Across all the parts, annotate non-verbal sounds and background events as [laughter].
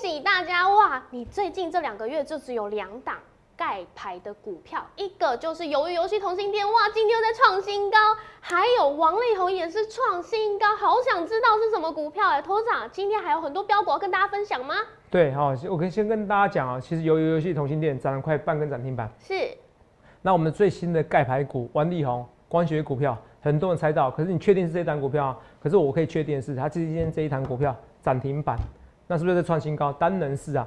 喜大家哇！你最近这两个月就只有两档盖牌的股票，一个就是鱿鱼游戏同心店，哇，今天又在创新高，还有王力宏也是创新高，好想知道是什么股票哎，头长，今天还有很多标股要跟大家分享吗？对，好，我可以先跟大家讲啊，其实鱿鱼游戏同心店涨了快半根涨停板，是，那我们最新的盖牌股王力宏光学股票，很多人猜到，可是你确定是这档股票？可是我可以确定的是，它今天这一档股票涨停板。那是不是在创新高？单能是啊，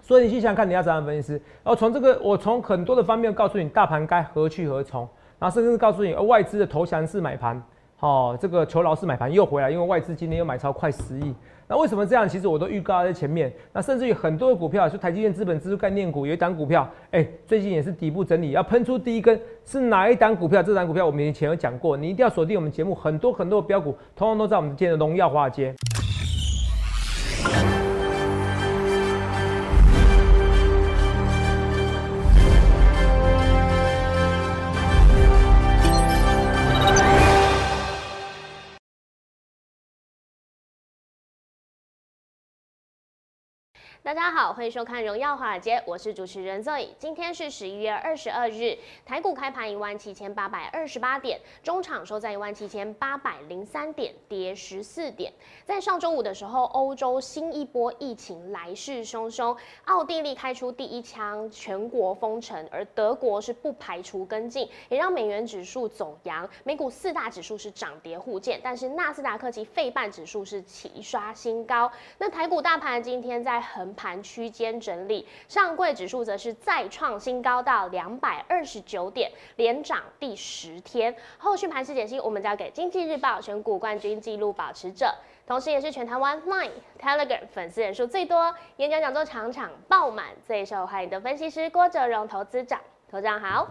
所以你去想看你要怎样分析，然后从这个我从很多的方面告诉你大盘该何去何从，然后甚至告诉你外资的投降式买盘，好，这个求饶式买盘又回来，因为外资今天又买超快十亿。那为什么这样？其实我都预告在前面。那甚至于很多的股票，就台积电资本支出概念股有一档股票，哎，最近也是底部整理，要喷出第一根，是哪一档股票？这档股票我们以前有讲过，你一定要锁定我们节目，很多很多的标股，通通都在我们今天的荣耀华尔街。大家好，欢迎收看《荣耀华尔街》，我是主持人 Zoe。今天是十一月二十二日，台股开盘一万七千八百二十八点，中场收在一万七千八百零三点，跌十四点。在上周五的时候，欧洲新一波疫情来势汹汹，奥地利开出第一枪，全国封城，而德国是不排除跟进，也让美元指数走阳。美股四大指数是涨跌互见，但是纳斯达克及费半指数是齐刷新高。那台股大盘今天在横。盘区间整理，上柜指数则是再创新高到两百二十九点，连涨第十天。后续盘势解析，我们交给经济日报选股冠军纪录保持者，同时也是全台湾 Line、Telegram 粉丝人数最多、演讲讲座场场爆满、最受欢迎的分析师郭哲荣投资长。投资长好，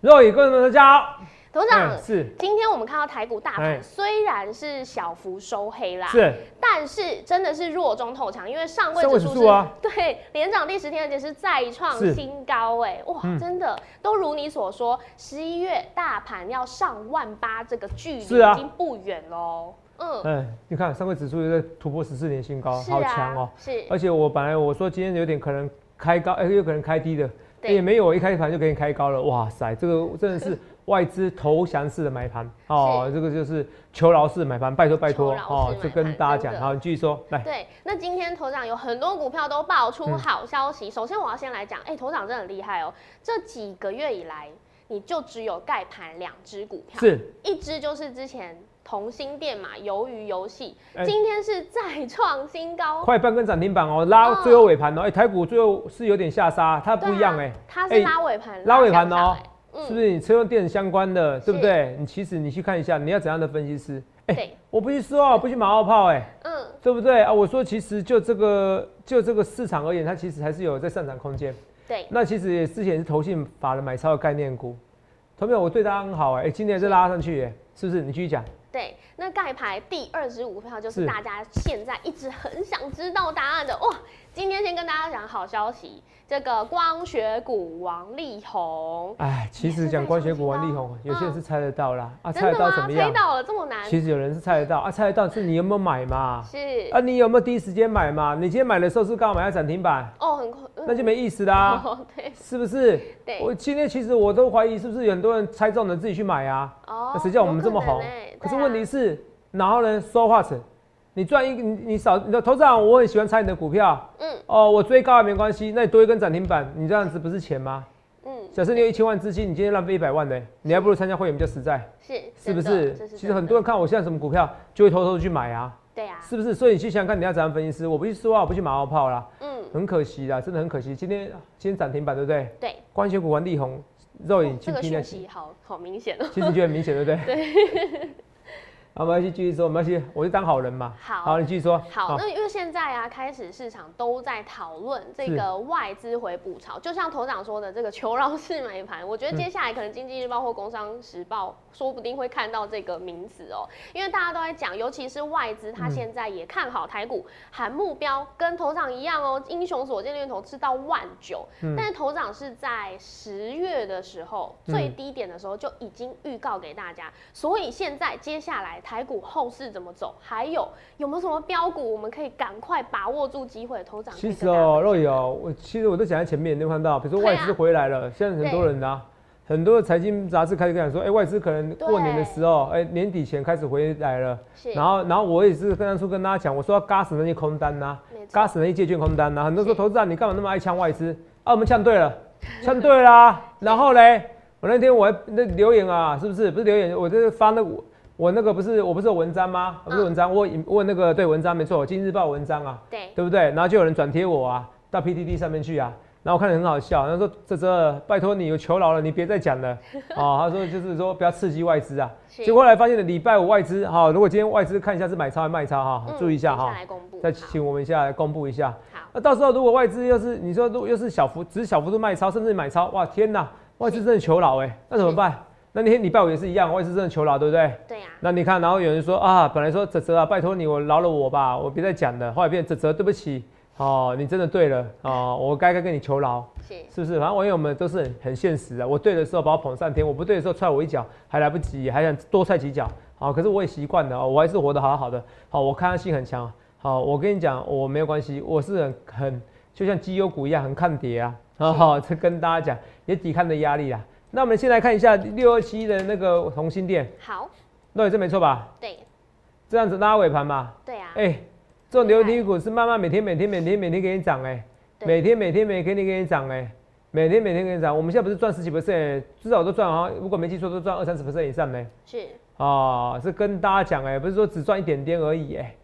若雨观众大家好。董事长是，今天我们看到台股大盘虽然是小幅收黑啦，是，但是真的是弱中透强，因为上位指数是，对，连涨第十天，而且是再创新高，哎，哇，真的都如你所说，十一月大盘要上万八，这个距离已经不远喽。嗯，哎，你看上位指数又在突破十四年新高，好强哦。是，而且我本来我说今天有点可能开高，哎，有可能开低的，也没有，一开盘就给你开高了，哇塞，这个 [laughs] 真的是。外资投降式的买盘哦，这个就是求饶式买盘，拜托拜托哦，就跟大家讲好，你继续说来。对，那今天头长有很多股票都爆出好消息。首先我要先来讲，哎，头长真的很厉害哦，这几个月以来你就只有盖盘两只股票，是一只就是之前同心店嘛，鱿鱼游戏，今天是再创新高，快半根涨停板哦，拉最后尾盘哦，哎，台股最后是有点下杀，它不一样哎，它是拉尾盘，拉尾盘哦。是不是你车用电子相关的，对不对？你其实你去看一下，你要怎样的分析师？哎，我不去说，不去马后炮，哎，嗯，对不对啊？我说其实就这个就这个市场而言，它其实还是有在上涨空间。对，那其实也之前是投信法人买超的概念股，投票我对它很好，哎，今天是拉上去，哎，是不是？你继续讲。对，那盖牌第二十五票就是大家现在一直很想知道答案的哇！今天先跟大家讲好消息。这个光学股王力宏，哎，其实讲光学股王力宏，有些人是猜得到啦，啊，猜得到怎么样？猜到了这么难？其实有人是猜得到啊，猜得到是你有没有买嘛？是啊，你有没有第一时间买嘛？你今天买的时候是刚好买在涨停板哦，很快，那就没意思啦，对，是不是？对，我今天其实我都怀疑是不是有很多人猜中了自己去买啊？哦，那谁叫我们这么红？可是问题是，然后呢，说话成。你赚一你你少你的投资长，我很喜欢猜你的股票。嗯哦，我追高也没关系，那你多一根涨停板，你这样子不是钱吗？嗯，假设你有一千万资金，你今天浪费一百万呢，你还不如参加会员比较实在。是是不是？其实很多人看我现在什么股票，就会偷偷去买啊。对啊，是不是？所以你去想想看，你要怎样分析师？我不去说话，我不去马后炮啦。嗯，很可惜啦，真的很可惜。今天今天涨停板对不对？对。光学股王力宏肉眼这个讯息好好明显哦。其实就很明显，对不对？对。[laughs] 好，没关系，继续说，没关系，我就当好人嘛。好，好，你继续说。好，那因为现在啊，开始市场都在讨论这个外资回补潮，就像头长说的这个求饶式买盘，我觉得接下来可能经济日报或工商时报说不定会看到这个名词哦，因为大家都在讲，尤其是外资，他现在也看好台股，喊目标跟头长一样哦，英雄所见略同吃到万九，但是头长是在十月的时候最低点的时候就已经预告给大家，所以现在接下来。台股后市怎么走？还有有没有什么标股我们可以赶快把握住机会？头涨。其实哦，若有，我其实我都讲在前面，你有看到，比如说外资回来了，现在很多人啊，很多的财经杂志开始跟讲说，哎，外资可能过年的时候，哎，年底前开始回来了。然后，然后我也是跟当初跟大家讲，我说要嘎死那些空单呐，嘎死那些借券空单呐。很多说投资人，你干嘛那么爱抢外资？啊，我们抢对了，[laughs] 抢对啦。然后嘞，我那天我那留言啊，是不是？不是留言，我就是发那我我那个不是我不是有文章吗？不是文章，我问那个对文章没错，《今日报》文章啊，对对不对？然后就有人转贴我啊，到 PTT 上面去啊。然后我看着很好笑，他说：“这这，拜托你有求饶了，你别再讲了。[laughs] ”哦，他说就是说不要刺激外资啊。结果后来发现了礼拜五外资哈，如果今天外资看一下是买超还是卖超哈，注意一下哈。再请我们一下来公布一下。好。那到时候如果外资又是你说如果又是小幅只是小幅度卖超，甚至买超，哇天哪，外资真的求饶哎，那怎么办？那那天礼拜五也是一样，我也是真的求饶，对不对？对呀。那你看，然后有人说啊，本来说泽泽啊，拜托你我饶了我吧，我别再讲了。后来变泽泽，对不起。哦，你真的对了哦，[laughs] 我该该跟你求饶，是是不是？反正网友们都是很很现实的。我对的时候把我捧上天，我不对的时候踹我一脚，还来不及，还想多踹几脚。好，可是我也习惯了，我还是活得好好的。好，我抗压性很强。好，我跟你讲，我没有关系，我是很很就像绩优股一样，很抗跌啊。好，[laughs] 这跟大家讲，也抵抗的压力啊。那我们先来看一下六二七的那个红心店。好，那这没错吧？对，这样子拉尾盘嘛。对啊。哎。这种牛皮股是慢慢每天每天每天每天给你涨哎，每天每天每天给你涨哎，每天每天给你涨。我们现在不是赚十几 percent，至少都赚啊，如果没记错都赚二三十 percent 以上呢。是啊，是跟大家讲哎，不是说只赚一点点而已哎，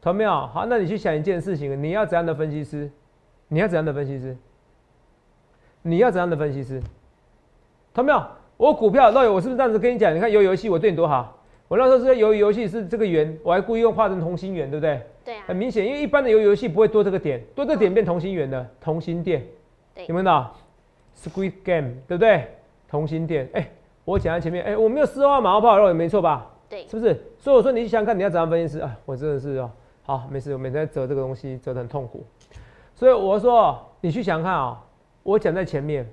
懂没有？好，那你去想一件事情，你要怎样的分析师？你要怎样的分析师？你要怎样的分析师？懂没有？我股票那我是不是这样子跟你讲？你看游游戏我对你多好，我那时候是游游戏是这个圆，我还故意用画成同心圆，对不对？对啊，很明显，因为一般的游游戏不会多这个点，多这个点变同心圆的同心店，有没有到 Squid Game 对不对？同心店，哎，我讲在前面，哎，我没有丝袜马后炮肉也没错吧？对，是不是？所以我说你想想看，你要怎样分析师啊？我真的是哦，好，没事，我每天折这个东西折得很痛苦，所以我说你去想看啊，我讲在前面，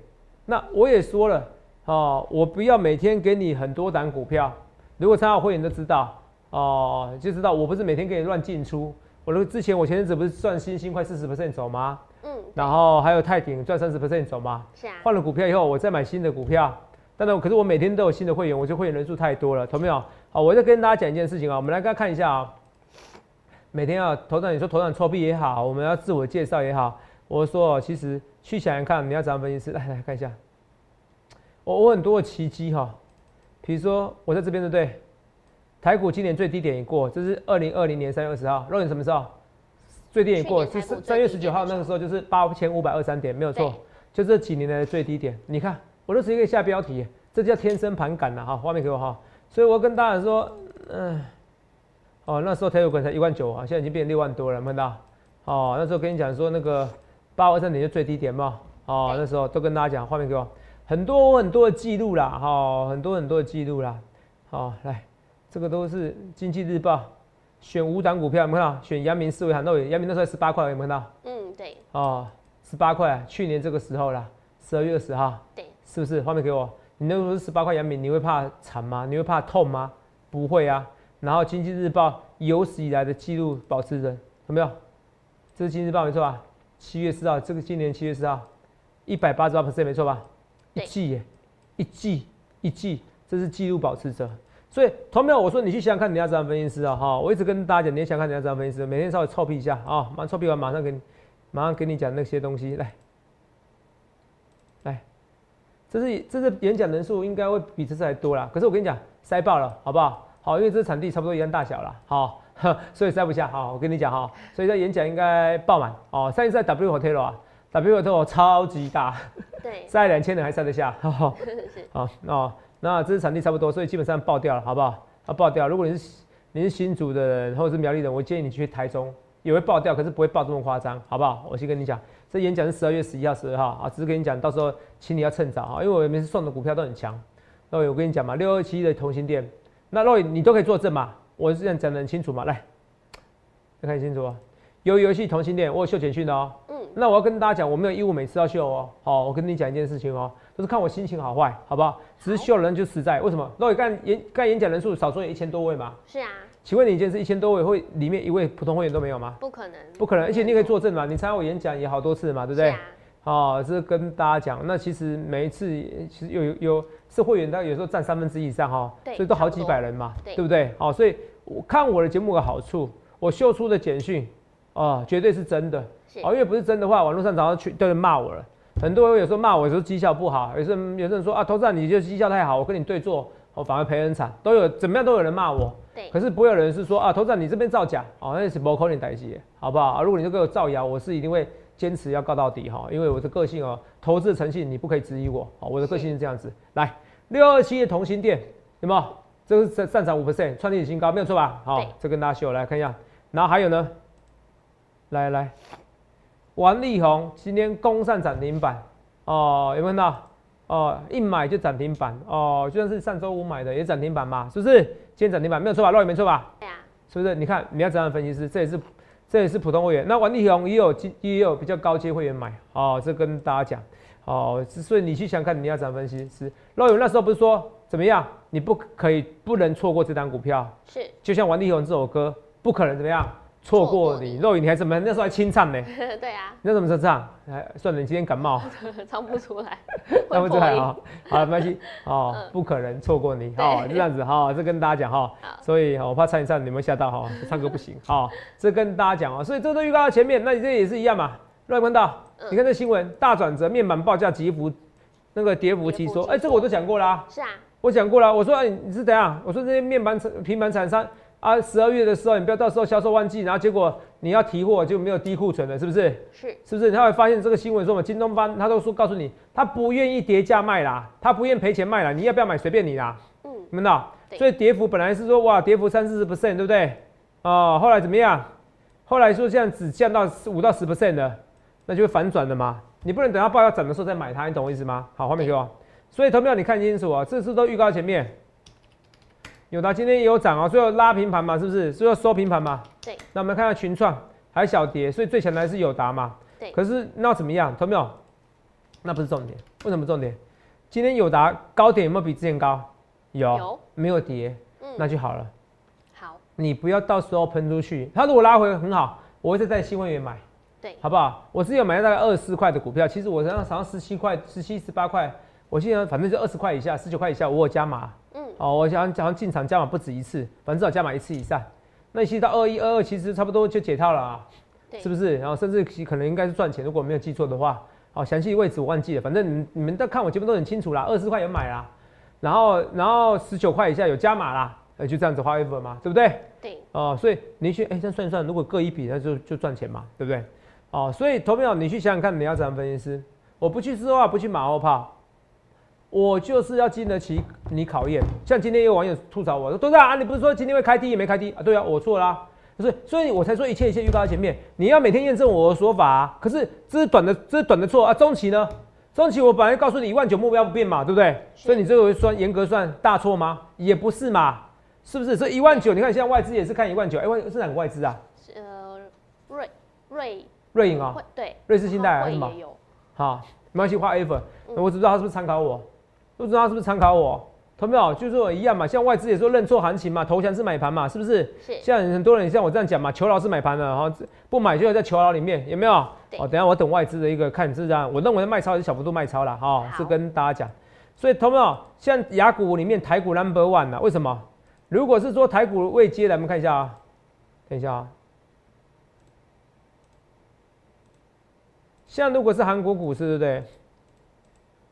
那我也说了哦，我不要每天给你很多档股票，如果参加会员都知道。哦，就知道我不是每天给你乱进出。我那个之前我前阵子不是赚星星快四十 percent 走吗？嗯。然后还有泰鼎赚三十 percent 走吗？是啊。换了股票以后，我再买新的股票。但是，可是我每天都有新的会员，我就会员人数太多了，懂没有？好，我再跟大家讲一件事情啊，我们来大家看一下啊。每天啊，头长你说头长错币也好，我们要自我介绍也好，我说其实去想想看，你要怎样分析师来来看一下。我我很多的奇迹哈，比如说我在这边对不对？台股今年最低点已过，这是二零二零年三月二十号。肉眼什么时候？最低点过是三月十九号，那个时候就是八千五百二三点，没有错，就这几年来的最低点。你看，我都直接可以下标题，这叫天生盘感了哈。画面给我哈。所以我跟大家说，嗯，哦，那时候台股才一万九啊，现在已经变六万多了，看到？哦，那时候跟你讲说那个八二三点就最低点嘛。哦，那时候都跟大家讲，画面给我，很多很多的记录啦，哈，很多很多的记录啦。好，来。这个都是经济日报选五档股票，有没有看到？选阳明思维、海诺阳明那时候十八块，有没有看到？嗯，对。哦，十八块，去年这个时候啦，十二月二十号。对。是不是？画面给我。你那时候是十八块阳明，你会怕惨吗？你会怕痛吗？不会啊。然后经济日报有史以来的记录保持人，有没有？这是经济日报没错吧？七月四号，这个今年七月四号，一百八十八 percent 没错吧？一季耶，一季一季，这是记录保持者。所以，同没有我说你去想想看，你要怎样分析师啊？哈，我一直跟大家讲，你想看你要怎样分析师，每天稍微臭屁一下啊，马上臭屁完，马上给你，马上给你讲那些东西来，来，这是这是演讲人数应该会比这次还多啦。可是我跟你讲，塞爆了，好不好？好，因为这场地差不多一样大小了，好，[laughs] 所以塞不下。好，我跟你讲哈，所以在演讲应该爆满哦。上一次在 W Hotel 啊，W Hotel 超级大，对，塞两千人还塞得下，[laughs] 好，好哦。那这是场地差不多，所以基本上爆掉了，好不好？啊，爆掉。如果你是你是新竹的人或者是苗栗人，我建议你去台中，也会爆掉，可是不会爆这么夸张，好不好？我先跟你讲，这演讲是十二月十一号、十二号啊，只是跟你讲，到时候请你要趁早啊，因为我每次送的股票都很强。那我跟你讲嘛，六二七的同心店，那若你都可以作证嘛，我是这样讲的很清楚嘛，来，看清楚啊。有游戏同性恋，我有秀简讯的哦。嗯。那我要跟大家讲，我没有义务每次要秀哦。好，我跟你讲一件事情哦。就是看我心情好坏，好不好？只是秀人就实在，为什么？那你干演干演讲人数少说也一千多位嘛？是啊，请问你一件事一千多位会里面一位普通会员都没有吗？不可能，不可能，而且你可以作证嘛，你参加我演讲也好多次嘛，对不对是？啊，哦，这是跟大家讲，那其实每一次其实有有有是会员，大概有时候占三分之一以上哈，对所以都好几百人嘛，对对不对？好，所以我看我的节目有个好处，我秀出的简讯哦，绝对是真的，哦，因为不是真的话，网络上早上去都人骂我了，很多人有时候骂我说绩效不好，有时候有些人说啊，投资人你就绩效太好，我跟你对坐，我反而赔很惨，都有怎么样都有人骂我，对，可是不会有人是说啊，投资人你这边造假，哦，那是不可能代志的，好不好？啊，如果你就给我造谣，我是一定会坚持要告到底哈，因为我的个性哦，投资的诚信你不可以质疑我，哦，我的个性是这样子。来，六二七的同心店有没有？这个是上上涨五 percent，创历史新高，没有错吧？好对，这跟大家秀来看一下，然后还有呢，来来，王力宏今天攻上涨停板哦，有没有看到？哦，一买就涨停板哦，就算是上周五买的也涨停板嘛，是不是？今天涨停板没有错吧？肉也没错吧？对啊，是不是？你看你要怎样分析师，这也是这也是普通会员。那王力宏也有基也有比较高阶会员买哦，这跟大家讲哦，所以你去想看你要怎样分析师。肉友那时候不是说怎么样？你不可以不能错过这单股票，是，就像王力宏这首歌，不可能怎么样错过你。肉眼你还怎么那时候还清唱呢？[laughs] 对啊，你那怎么唱？哎，算了，你今天感冒。唱不出来，[laughs] 唱不出来啊？好，没关系哦嗯，不可能错过你对哦，这样子哈，这跟大家讲哈好，所以哦我怕唱一唱你们吓到哈，唱歌不行哈，这跟大家讲哦，所以这都预告到前面，那你这也是一样嘛，乱关到，嗯你看这新闻大转折，面板报价急幅那个跌幅急缩，哎，这个我都讲过啦，是啊，我讲过了，我说哎你是怎样？我说这些面板厂平板厂商啊，十二月的时候你不要到时候销售旺季，然后结果你要提货就没有低库存了，是不是？是，是不是？他会发现这个新闻说嘛，京东方他都说告诉你，他不愿意跌价卖啦，他不愿赔钱卖啦，你要不要买随便你啦，嗯，你们道？所以跌幅本来是说哇，跌幅三四十 percent，对不对？哦，后来怎么样？后来说现在只降到五到十 percent 的，那就会反转的嘛。你不能等到报要涨的时候再买它，你懂我意思吗？好，画面给我。所以投票你看清楚啊，这次都预告前面。有的今天也有涨啊，最后拉平盘嘛，是不是？最后收平盘嘛。对。那我们看到群创还小跌，所以最强的还是友达嘛。对可是那怎么样？投没有？那不是重点。为什么重点？今天友达高点有没有比之前高？有。有没有跌，嗯，那就好了。好，你不要到时候喷出去。它如果拉回很好，我会再在新会员买，对，好不好？我之前有买大概二十四块的股票，其实我好像好像十七块、十七、十八块，我现在反正就二十块以下、十九块以下，我有加码。嗯，哦，我想好像进场加码不止一次，反正至少加码一次以上。那其实到二一、二二，其实差不多就解套了啊，是不是？然后甚至其可能应该是赚钱，如果没有记错的话。好，详细位置我忘记了，反正你们你们都看我节目都很清楚啦，二十块有买啦，然后然后十九块以下有加码啦，呃就这样子花一分嘛，对不对？对，哦，所以你去哎、这样算一算，如果各一笔，那就就赚钱嘛，对不对？哦，所以投票你去想想看，你要怎样分析师？我不去说话，不去马后炮，我就是要经得起你考验。像今天有网友吐槽我说：“多大啊？你不是说今天会开低也没开低啊？”对啊，我错啦、所以，所以我才说一切一切预告在前面。你要每天验证我的说法、啊。可是这是短的，这是短的错啊。中期呢？中期我本来告诉你一万九目标不变嘛，对不对？所以你这个算严格算大错吗？也不是嘛，是不是？这一万九，你看现在外资也是看一万九，哎，外是哪个外资啊？是呃，瑞瑞瑞银啊、会对，瑞士信贷还会是什么好，没关系，画 F，嗯我只知道他是不是参考我，不知道他是不是参考我。同没有？就是说一样嘛，像外资也说认错行情嘛，投降是买盘嘛，是不是？是，像很多人像我这样讲嘛，求饶是买盘的，然后不买就要在求饶里面，有没有？哦，等一下我等外资的一个看是这样，我认为的卖超是小幅度卖超了哈、哦，是跟大家讲。所以同没有？像雅股里面台股 number one 呢、为什么？如果是说台股未接的，我们看一下啊，等一下啊。像如果是韩国股市，对不对？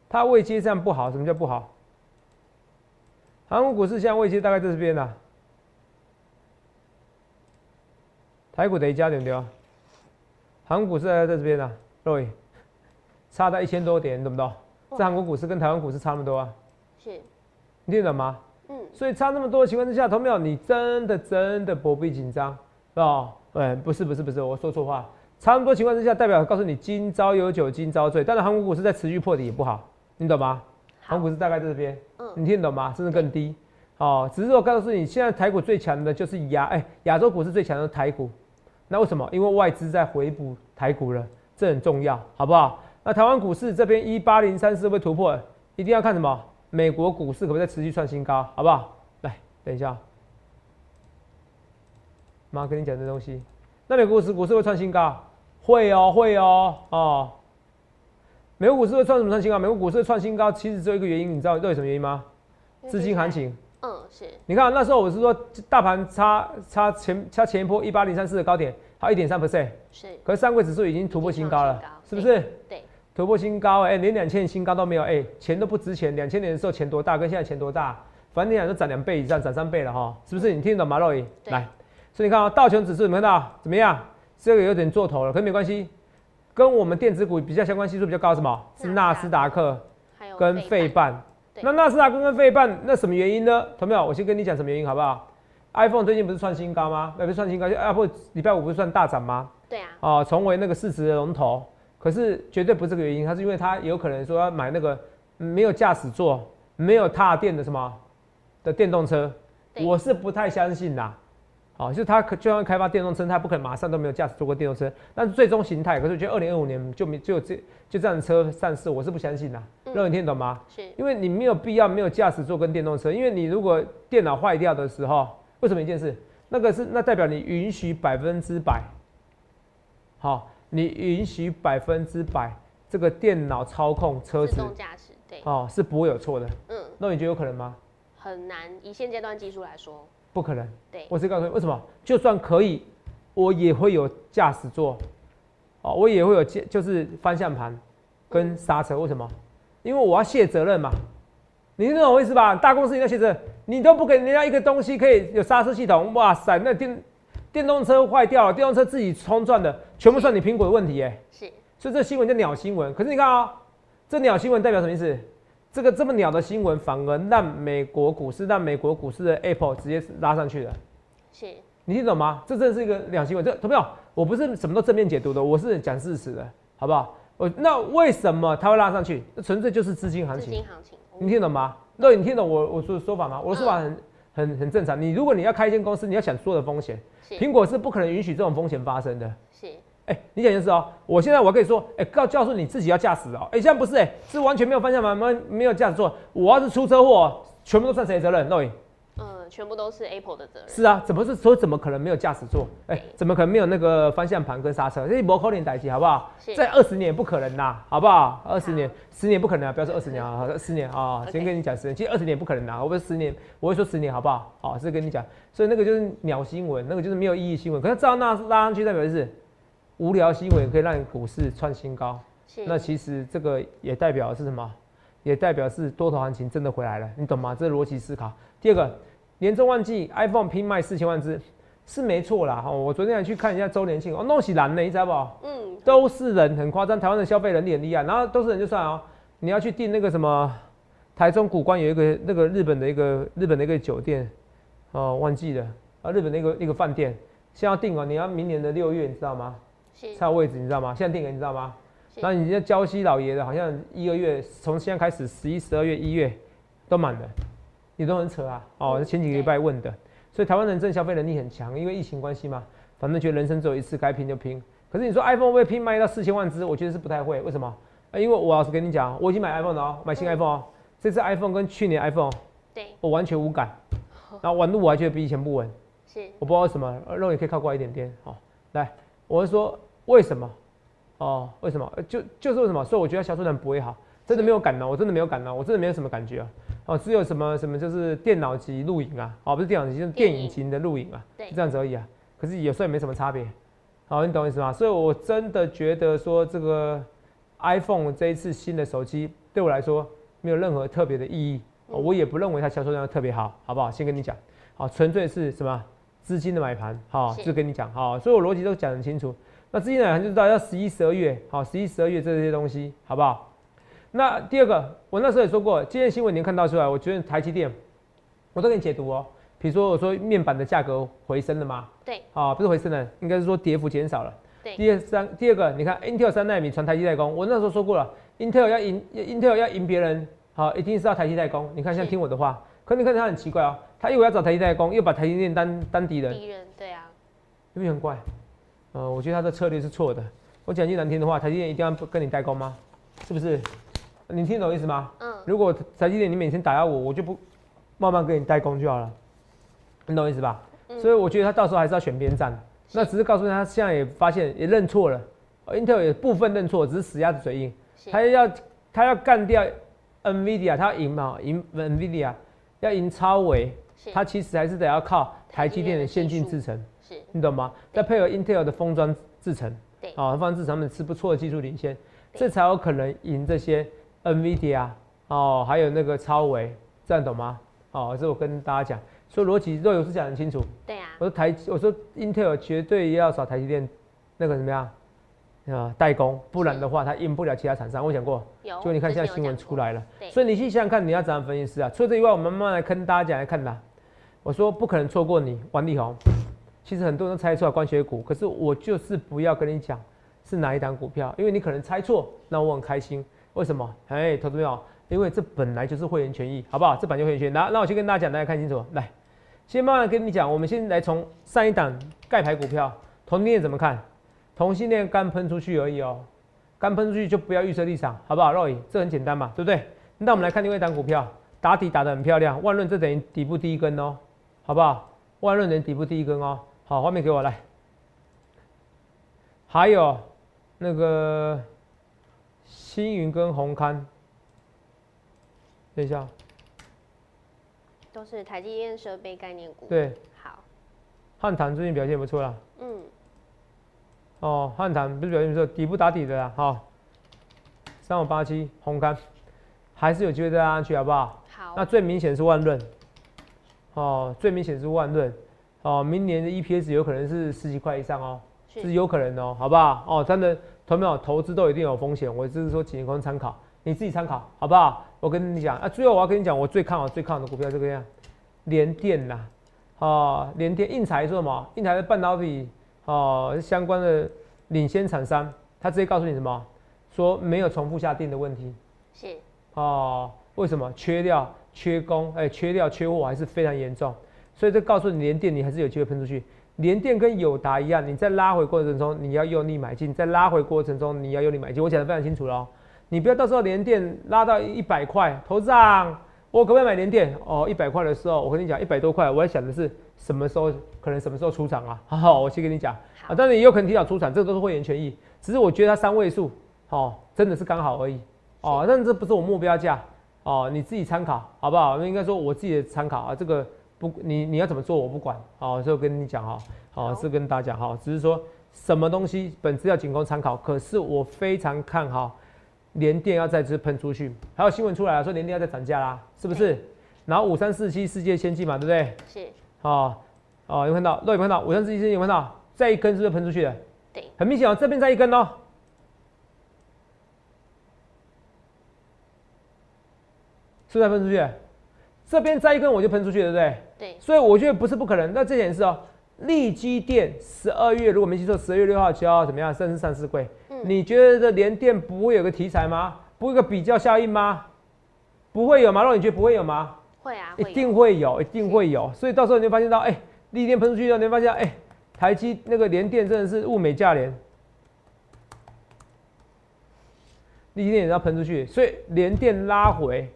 它未接这样不好，什么叫不好？韩国股市现在未接大概在这边呢、台股的一家对不对啊？韩国股市在这边呢、各位，差到一千多点，你懂不懂？这韩国股市跟台湾股市差那么多啊，是，你听得懂吗？嗯，所以差那么多的情况之下，投票你真的真的不必紧张，是吧？哎，不是不是不是，我说错话。差那么多情况之下，代表告诉你今朝有酒今朝醉。但是韩国股市在持续破底也不好，你懂吗？韩好，股是大概在这边，嗯，你听得懂吗？甚至更低。哦，只是我告诉你，现在台股最强的就是亚哎亚洲股市最强的台股。那为什么？因为外资在回补台股了，这很重要，好不好？那台湾股市这边一八零三四会突破，一定要看什么？美国股市可不可以再持续创新高，好不好？来，等一下，马上跟你讲这东西。那美国股市股市会创新高？会哦，会哦，哦。美国股市会创什么创新高？美国股市创新高，其实只有一个原因，你知道为什么原因吗？资金行情。嗯，是。你看那时候我是说，大盘差差前差前一波一八零三四的高点，还一点三 percent。是。可是上柜指数已经突破新高了，是不是？对。突破新高，哎，连两千新高都没有，哎，钱都不值钱。两千年的时候钱多大，跟现在钱多大？反正你俩都涨两倍以上，涨三倍了哈，是不是？你听得懂吗，肉姨？来，所以你看啊，道琼指数有没有看到？怎么样？这个有点做头了，可是没关系。跟我们电子股比较相关系数比较高，什么？是纳斯达克跟费半。那纳斯达克跟费半，那什么原因呢？同没有？我先跟你讲什么原因好不好？iPhone 最近不是创新高吗？那不是创新高，Apple 礼拜五不是算大涨吗？对啊。啊，成为那个市值的龙头。可是绝对不是这个原因，它是因为它有可能说要买那个没有驾驶座、没有踏电的什么的电动车，我是不太相信的。好，就是它可就算开发电动车，它不可能马上都没有驾驶坐过电动车。但是最终形态，可是我觉得二零二五年就没就这就这样的车上市，我是不相信的。让你听懂吗？是，因为你没有必要没有驾驶座跟电动车，因为你如果电脑坏掉的时候，为什么一件事？那个是那代表你允许百分之百，好。你允许百分之百这个电脑操控车子，自动驾驶，对，哦，是不会有错的。嗯，那你觉得有可能吗？很难，以现阶段技术来说，不可能。对，我是告诉你，为什么？就算可以，我也会有驾驶座，哦，我也会有就是方向盘跟刹车。为什么？因为我要卸责任嘛。你听懂我意思吧？大公司你要卸责任，你都不给人家一个东西可以有刹车系统，哇塞，那电。电动车坏掉了，电动车自己冲撞的，全部算你苹果的问题耶。是，所以这新闻叫鸟新闻。可是你看啊，这鸟新闻代表什么意思？这个这么鸟的新闻，反而让美国股市，让美国股市的 Apple 直接拉上去了。是，你听懂吗？这真的是一个鸟新闻。这同没有？我不是什么都正面解读的，我是讲事实的，好不好？我那为什么它会拉上去？纯粹就是资金行情。资金行情，你听懂吗？那你听懂我我说的说法吗？我的说法很很很正常。你如果你要开一间公司，你要想所有的风险。苹果是不可能允许这种风险发生的。是，哎，你讲件事哦，我现在我可以说，哎，告告诉你自己要驾驶哦，哎，现在不是，哎，是完全没有方向盘，没没有驾驶座，我要是出车祸，全部都算谁责任？对。全部都是 Apple 的责任。是啊，怎么是说怎么可能没有驾驶座？哎，怎么可能没有那个方向盘跟刹车？这是摩可能代机，好不好？在二十年不可能呐，好不好？二十年，十年不可能啊！不要说二十年啊，[laughs] 十年啊，先跟你讲十年，其实二十年不可能啊，我不是十年，我会说十年，好不好？好，是跟你讲，所以那个就是鸟新闻，那个就是没有意义新闻。可是照那拉上去，代表就是无聊新闻，可以让股市创新高。那其实这个也代表是什么？也代表是多头行情真的回来了，你懂吗？这是逻辑思考。第二个。年终旺季，iPhone 拼卖四千万只，是没错啦。哈，我昨天还去看一下周年庆，哦，弄起蓝了，你知道不？嗯，都是人，很夸张。台湾的消费能力很厉害，然后都是人就算哦。你要去订那个什么，台中古关有一个那个日本的一个日本的一个酒店，哦，忘记了啊，日本的一个一个饭店，先要订哦，你要明年的六月，你知道吗？才有位置，你知道吗？现在订了，你知道吗？那你这娇西老爷的，好像一二月，从现在开始，十一、十二月、一月都满了。你都很扯啊！哦，前几个礼拜问的，所以台湾人真消费能力很强，因为疫情关系嘛，反正觉得人生只有一次，该拼就拼。可是你说 iPhone 会拼卖到四千万只，我觉得是不太会。为什么？啊，因为我老实跟你讲，我已经买 iPhone 了哦，买新 iPhone 哦。这次 iPhone 跟去年 iPhone，对，我完全无感。然后网路我还觉得比以前不稳，是，我不知道为什么，肉也可以靠过来一点点。好，来，我是说为什么？哦，为什么？就就是为什么？所以我觉得销售量不会好，真的没有感呢，我真的没有感呢，我真的没有什么感觉啊。哦，只有什么什么就是电脑级录影啊，哦，不是电脑级，就是电影级的录影啊，这样子而已啊。可是有时候也没什么差别，好，你懂我意思吗？所以我真的觉得说这个 iPhone 这一次新的手机对我来说没有任何特别的意义，我也不认为它销售量特别好，好不好？先跟你讲，好，纯粹是什么资金的买盘，好，就跟你讲，好，所以我逻辑都讲很清楚。那资金买盘就知道要十一、十二月，好，十一、十二月这些东西，好不好？那第二个，我那时候也说过，今天新闻您看到出来，我觉得台积电，我都给你解读哦。比如说我说面板的价格回升了吗？对，啊，不是回升了，应该是说跌幅减少了。对。第二三，第二个，你看 Intel 三纳米传台积代工，我那时候说过了，Intel 要赢，Intel 要赢别人，好，一定是要台积代工。你看，现在听我的话，可你看他很奇怪哦，他又要找台积代工，又把台积电当当敌人。敌人，对啊。有没有很怪？呃，我觉得他的策略是错的。我讲句难听的话，台积电一定要跟你代工吗？是不是？你听懂意思吗？嗯。如果台积电你每天打压我，我就不慢慢跟你代工就好了，你懂意思吧？所以我觉得他到时候还是要选边站。那只是告诉他，现在也发现也认错了，Intel 也部分认错，只是死鸭子嘴硬。他要他要干掉 NVIDIA，他要赢嘛，赢 NVIDIA 要赢超维，他其实还是得要靠台积电的先进制程，你懂吗？再配合 Intel 的封装制程，啊，封装制程他们是不错的技术领先，这才有可能赢这些 NVIDIA 哦，还有那个超维，这样懂吗？哦，这我跟大家讲。所以逻辑若有是讲很清楚，对啊，我说台，我说 Intel 绝对要找台积电那个怎么样啊代工，不然的话它赢不了其他厂商。我讲过，有，就你看现在新闻出来了，所以你去想想看，你要怎样分析师啊？除了这以外，我们慢慢来跟大家讲来看的。我说不可能错过你，王力宏。其实很多人都猜出来光学股，可是我就是不要跟你讲是哪一档股票，因为你可能猜错，那我很开心。为什么？哎，投资友，因为这本来就是会员权益，好不好？这版就会员权益。那那我先跟大家讲，大家看清楚，来。先慢慢跟你讲，我们先来从上一档盖牌股票同性恋怎么看？同性恋刚喷出去而已哦，刚喷出去就不要预设立场，好不好？Roy，这很简单嘛，对不对？那我们来看另外一档股票，打底打得很漂亮，万润这等于底部第一根哦，好不好？万润等于底部第一根哦，好，画面给我来。还有那个星云跟红刊，等一下。都是台积电设备概念股。对，好。汉唐最近表现不错啦。嗯。哦，汉唐不是表现不错，底部打底的啦，哈。三五八七红勘，还是有机会再上去，好不好？好。那最明显是万润。哦，最明显是万润。哦，明年的 EPS 有可能是十几块以上哦，是有可能哦，好不好？哦，真的，投没有投资都一定有风险，我只是说仅供参考。你自己参考好不好？我跟你讲啊，最后我要跟你讲，我最看好、最看好的股票这个样，联电呐，啊，联电硬材说什么？硬材的半导体哦相关的领先厂商，他直接告诉你什么？说没有重复下定的问题。是。哦，为什么？缺料、缺工，哎，缺料、缺货还是非常严重。所以这告诉你，连电你还是有机会喷出去。联电跟友达一样，你在拉回过程中你要用力买进，在拉回过程中你要用力买进。我讲的非常清楚了。你不要到时候连电拉到一百块，投资长，我可不可以买连电？哦，一百块的时候，我跟你讲，一百多块，我在想的是什么时候可能什么时候出场啊？好好，我先跟你讲啊，但是也有可能提早出场，这个都是会员权益，只是我觉得它三位数，哦，真的是刚好而已，哦，但这不是我目标价，哦，你自己参考好不好？那应该说我自己的参考啊，这个不，你你要怎么做我不管，哦，所以我跟你讲哈，好是跟大家讲哈，只是说什么东西本质要仅供参考，可是我非常看好。连电要再次喷出去，还有新闻出来了，说联电要再涨价啦，是不是？然后五三四七世界先进嘛，对不对？是。哦哦，有看到，都有看到，五三四七先有看到，再一根是不是喷出去的？对。很明显哦，这边再一根哦，是不是喷出去？这边再一根我就喷出去，对不对？对。所以我觉得不是不可能，那这件事哦，利基电十二月如果没记错，十二月六号就要怎么样？正式上市柜。你觉得这联电不会有个题材吗？不会有个比较效应吗？不会有吗？让你觉得不会有吗？会啊，一定会有，一定会有。所以到时候你会发现到，哎，利电喷出去之后，你会发现，哎，台积那个联电真的是物美价廉，利电也要喷出去。所以联电拉回，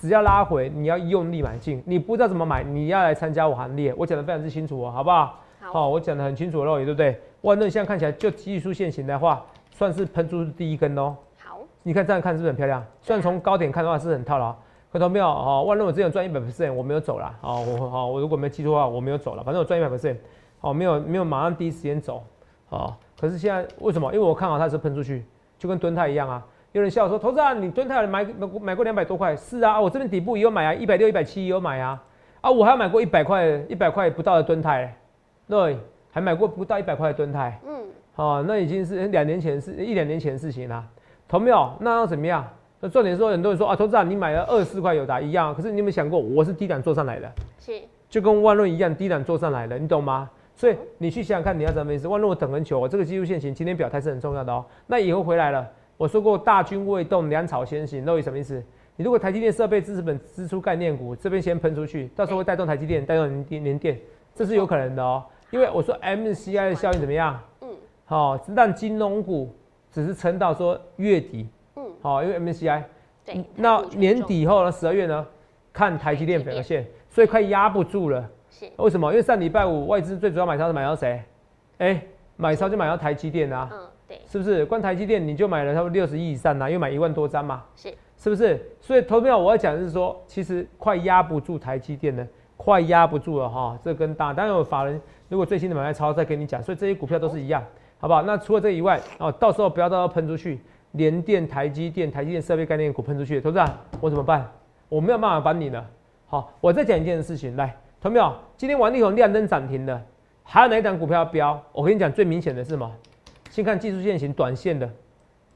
只要拉回，你要用力买进。你不知道怎么买，你要来参加我行列。我讲的非常之清楚哦，好不好？好，我讲的很清楚了，对不对？万润现在看起来就技术线型的话。算是喷出第一根哦。好，你看这样看是不是很漂亮？虽然从高点看的话是很套牢，回头没有哦。万润我之前赚一百 percent，我没有走了哦。我好，我如果没记错的话，我没有走了。反正我赚一百 percent，哦，没有没有马上第一时间走哦。可是现在为什么？因为我看好它是喷出去，就跟蹲泰一样啊。有人笑说，投资啊，你蹲泰买买买过两百多块？是啊，我这边底部也有买啊，一百六、一百七也有买啊。啊，我还买过一百块、一百块不到的蹲泰，对，还买过不到一百块的蹲泰。嗯。哦，那已经是两年前是一两年前的事情啦，同没有？那要怎么样？那重点说，很多人说啊，投资啊你买了二十四块有达一样，可是你有没有想过，我是低档做上来的，是，就跟万润一样低档做上来的，你懂吗？所以你去想想看，你要怎么意思？万润我等很久，我这个技术线型今天表态是很重要的哦。那以后回来了，我说过大军未动，粮草先行，那为什么意思？你如果台积电设备支持本支出概念股这边先喷出去，到时候会带动台积电，带动联联电，这是有可能的哦。因为我说 MCI 的效应怎么样？好，但金融股只是撑到说月底，嗯，好，因为 MSCI 对，那台股权重年底后呢，十二月呢，看台积电表现，所以快压不住了。是为什么？因为上礼拜五外资最主要买超是买到谁？哎、买超就买到台积电啊，嗯对是不是？光台积电你就买了差不多六十亿以上啊，因为买一万多张嘛，是是不是？所以投票我要讲的是说，其实快压不住台积电了，快压不住了哈。这跟大，当然有法人如果最新的买卖超再跟你讲，所以这些股票都是一样，好不好？那除了这以外，哦，到时候不要到时候喷出去，联电、台积电、台积电设备概念股喷出去，投资长我怎么办？我没有办法帮你了。好，我再讲一件事情，来，投票，今天王力宏亮灯涨停的，还有哪一档股票要标？我跟你讲，最明显的是什么？先看技术线型，短线的，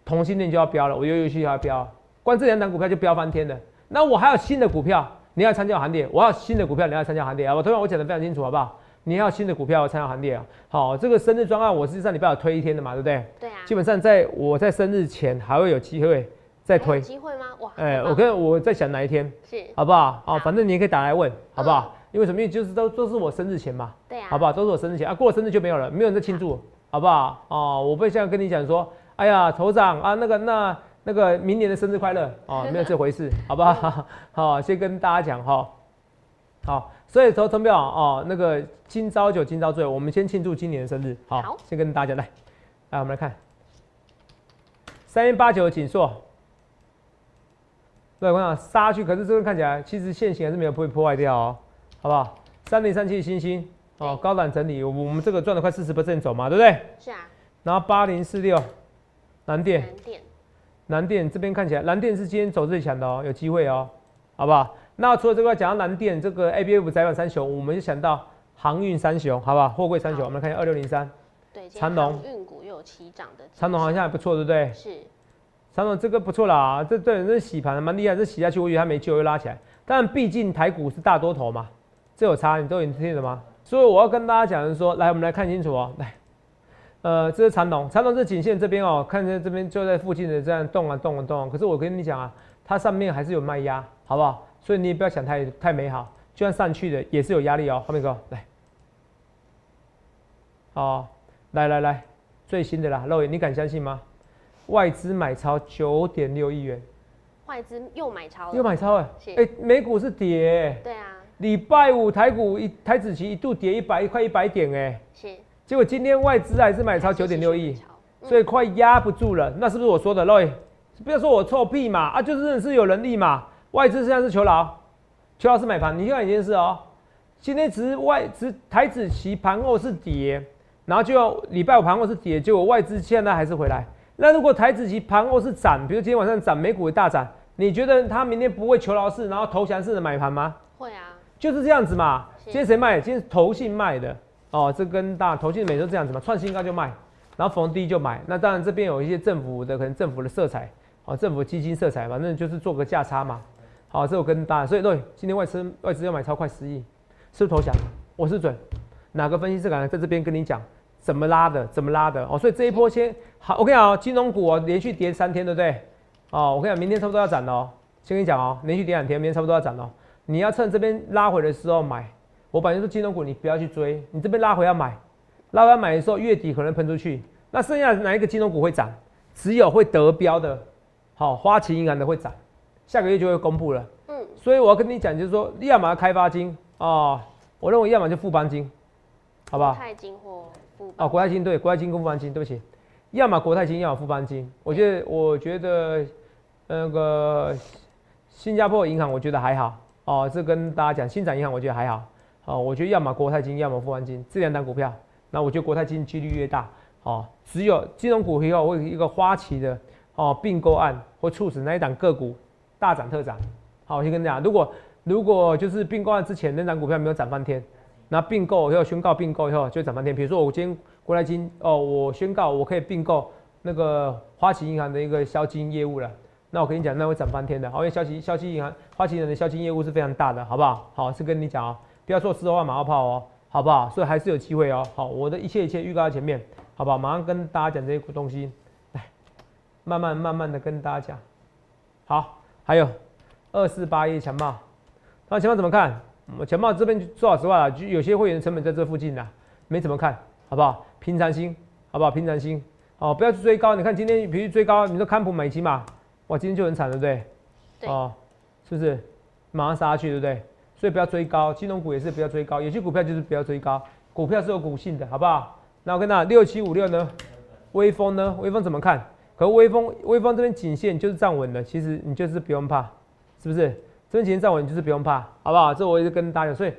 同性恋就要标了，我游游去要标，光这两档股票就飙翻天了。那我还有新的股票，你要参加行列，我要新的股票，你要参加行列啊！我同样我讲的非常清楚，好不好？你要新的股票要参加行列啊！好，这个生日专案我是上礼拜有推一天的嘛，对不对？对啊，基本上在我在生日前还会有机会再推。机会吗？哇，哎、我跟我在想哪一天，是好不好？好哦，反正你也可以打来问，好不好？因为什么？就是都都是我生日前嘛，对啊，好不好？都是我生日前啊，过了生日就没有了，没有人在庆祝，好不好？哦，我不会像跟你讲说，哎呀，头长啊，那个那那个明年的生日快乐哦，没有这回事，好不好？[laughs] 好，先跟大家讲哈，好，所以投投票哦，那个今朝酒今朝醉，我们先庆祝今年的生日，好，好先跟大家来，来我们来看三一八九的锦硕。对，我想杀去，可是这个看起来其实线型还是没有被破坏掉哦，好不好？三零三七星星哦，高档整理，我我们这个赚了快四十 percent 走嘛，对不对？是啊，然后八零四六南电，南电南电这边看起来南电是今天走最强的哦，有机会哦，好不好？那除了这个讲到南电这个 A B F 窄板三雄，我们就想到航运三雄，好不好？货柜三雄，我们来看一下二六零三，对，长龙航运股又有起涨的，长龙好像还不错，对不对？是长龙这个不错啦，这对这洗盘蛮厉害，这洗下去我以为它没救，又拉起来。但毕竟台股是大多头嘛，这有差，你都已经听了吗？所以我要跟大家讲的是说，来，我们来看清楚哦，来，呃，这是长龙，长龙是颈线这边哦，看见这边就在附近的这样动啊动啊动啊。可是我跟你讲啊，它上面还是有卖压，好不好？所以你也不要想太太美好，就算上去的也是有压力哦。后面哥来，哦，来来来，最新的啦，肉眼你敢相信吗？外资买超九点六亿元，外资又买超了，又买超哎、是。哎、美股是跌、欸，对啊，礼拜五台股一台子期一度跌一百快一百点哎、是结果今天外资还是买超九点六亿，，嗯所以快压不住了。那是不是我说的 Roy？不要说我臭屁嘛，啊，就是真的是有能力嘛。外资现在是求饶，求饶是买盘。你看一件事哦，今天只是外只台子期盘后是跌，然后就要礼拜五盘后是跌，结果外资现在还是回来。那如果台子期盘后是涨，比如今天晚上涨，美股的大涨，你觉得他明天不会求饶式，然后投降式的买盘吗？就是这样子嘛。今天谁卖？今天是投信卖的哦，这跟大投信每周这样子嘛，创新高就卖，然后逢低就买。那当然这边有一些政府的可能政府的色彩哦，政府基金色彩，反正就是做个价差嘛。好，这我跟大家，所以对，今天外资外资要买超快十亿，是不是投降？我是准，哪个分析师敢在这边跟你讲怎么拉的，怎么拉的哦？所以这一波先好，我跟你讲哦，金融股哦连续跌三天，对不对？哦，我跟你讲，明天差不多要涨了哦。先跟你讲哦，连续跌两天，明天差不多要涨了哦。你要趁这边拉回的时候买。我本来就说金融股你不要去追，你这边拉回要买，拉回要买的时候月底可能喷出去。那剩下哪一个金融股会涨？只有会得标的，好，花旗银行的会涨，下个月就会公布了。嗯，所以我要跟你讲，就是说，要么开发金哦，我认为要么就富邦金，好不好？泰金或富哦，国泰金对，国泰金跟富邦金，对不起，要么国泰金，要么富邦金。我觉得，我觉得那个新加坡银行，我觉得还好哦。这跟大家讲，新展银行我觉得还好哦。我觉得要么国泰金，要么富安金这两档股票，那我觉得国泰金几率越大哦。只有金融股以后会有一个花旗的哦并购案，会促使那一档个股大涨特涨。好，我先跟你讲，如果如果就是并购案之前那档股票没有涨翻天，那并购以后宣告并购以后就涨翻天。比如说我今天国泰金哦，我宣告我可以并购那个花旗银行的一个销金业务了，那我跟你讲，那会涨翻天的。好，因为消息消息银行花旗银行的消息业务是非常大的，好不好？好，是跟你讲哦，不要说石头换马后炮哦，好不好？所以还是有机会哦。好，我的一切一切预告在前面，好不好？马上跟大家讲这些东西，来，慢慢慢慢的跟大家讲。好，还有二四八一强茂，那强茂怎么看？我强茂这边说老实话啦，就有些会员成本在这附近啦，没怎么看，好不好？平常心，好不好？平常心，哦，不要去追高。你看今天比如追高，你说康普美奇嘛，哇，今天就很惨，对不对？哦，是不是马上杀下去，对不对？所以不要追高，金融股也是不要追高，有些股票就是不要追高，股票是有股性的，好不好？那我跟大家六七五六呢，微风呢，微风怎么看？可微风微风这边颈线就是站稳了，其实你就是不用怕，是不是？这边颈线站稳就是不用怕，好不好？这我也是跟大家讲，所以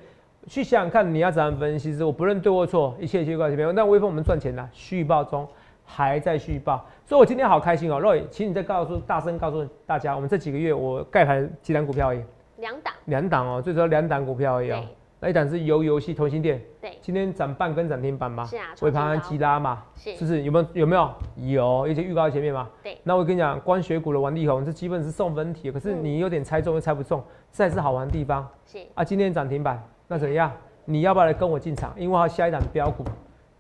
去想想看你要怎样分析，是我不论对或错，一切一切挂前面。那微风我们赚钱了，续报中还在续报，所以我今天好开心哦，Roy，请你再告诉大声告诉大家，我们这几个月我盖盘几档股票而已，两档，两档哦，最主要两档股票而已哦。那一档是游游戏同心店，对，今天涨半根涨停板嘛，是啊，尾盘急拉嘛，是，是不是？有没有？有没有？有，一些预告在前面嘛，对。那我跟你讲，光学股的王力宏，这基本是送分题，可是你有点猜中又猜不中，这才是好玩的地方。是。啊，今天涨停板，那怎样？你要不要来跟我进场？因为它下一档标股，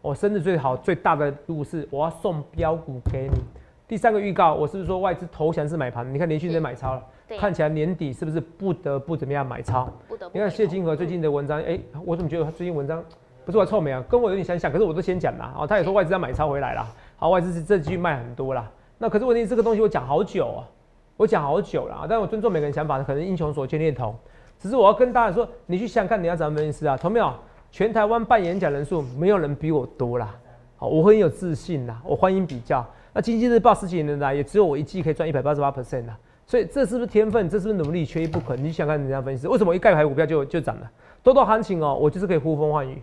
我生日最好最大的路是我要送标股给你。第三个预告，我是不是说外资投降是买盘？你看连续在买超了。看起来年底是不是不得不怎么样买超？不得不。你看谢金河最近的文章，哎，我怎么觉得他最近文章不是我臭美啊？跟我有点相像，可是我都先讲啦哦，他也说外资要买超回来啦，好，外资是这句卖很多啦。那可是问题这个东西我讲好久啊，我讲好久了啊，但我尊重每个人想法，可能英雄所见略同。只是我要跟大家说，你去想想看你要怎么分析啊？同没有？全台湾办演讲人数没有人比我多啦，好，我很有自信啦，我欢迎比较。那经济日报十几年来也只有我一季可以赚一百八十八 percent 啦。所以这是不是天分？这是不是努力？缺一不可。你想看人家分析，为什么一盖牌股票就就涨了？多多行情哦，我就是可以呼风唤雨，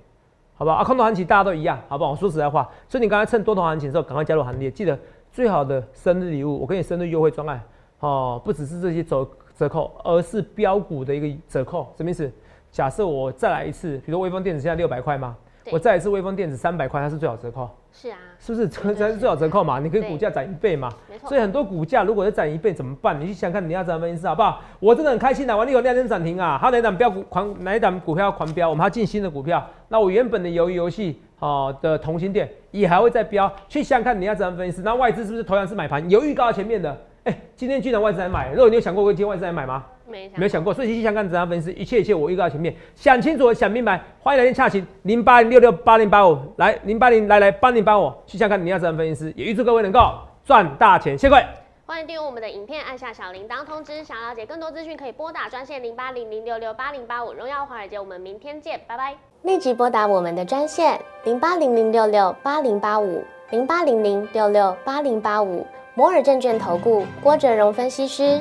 好不好？啊，空头行情大家都一样，好不好？我说实在话，所以你刚才趁多头行情的时候，赶快加入行列。记得最好的生日礼物，我给你生日优惠专案哦，不只是这些折折扣，而是标股的一个折扣。什么意思？假设我再来一次，比如微风电子现在六百块嘛？我再一次微风电子三百块，它是最好折扣。是啊，是不是这才是最好折扣嘛？你可以股价涨一倍嘛？所以很多股价如果要涨一倍怎么办？你去想看你要怎么分析好不好？我真的很开心的，王力宏亮天涨停啊！他哪档标股狂哪一档股票狂飙？我们要进新的股票。那我原本的鱿鱼游戏啊的同心店也还会再飙。去想看你要怎么分析？那外资是不是同样是买盘？有预告前面的，哎，今天居然外资来买。如果你有想过会今天外资来买吗？没没有想过，所以去想看怎样分析，一切一切我预告前面，想清楚想明白，欢迎来电洽询零八零六六八零八五，来零八零来来帮你帮我去香看你要怎样分析？师，也预祝各位能够赚大钱，谢谢各位。欢迎订阅我们的影片，按下小铃铛通知，想了解更多资讯可以拨打专线零八零零六六八零八五，荣耀华尔街，我们明天见，拜拜。立即拨打我们的专线零八零零六六八零八五。零八零零六六八零八五摩尔证券投顾郭哲荣分析师。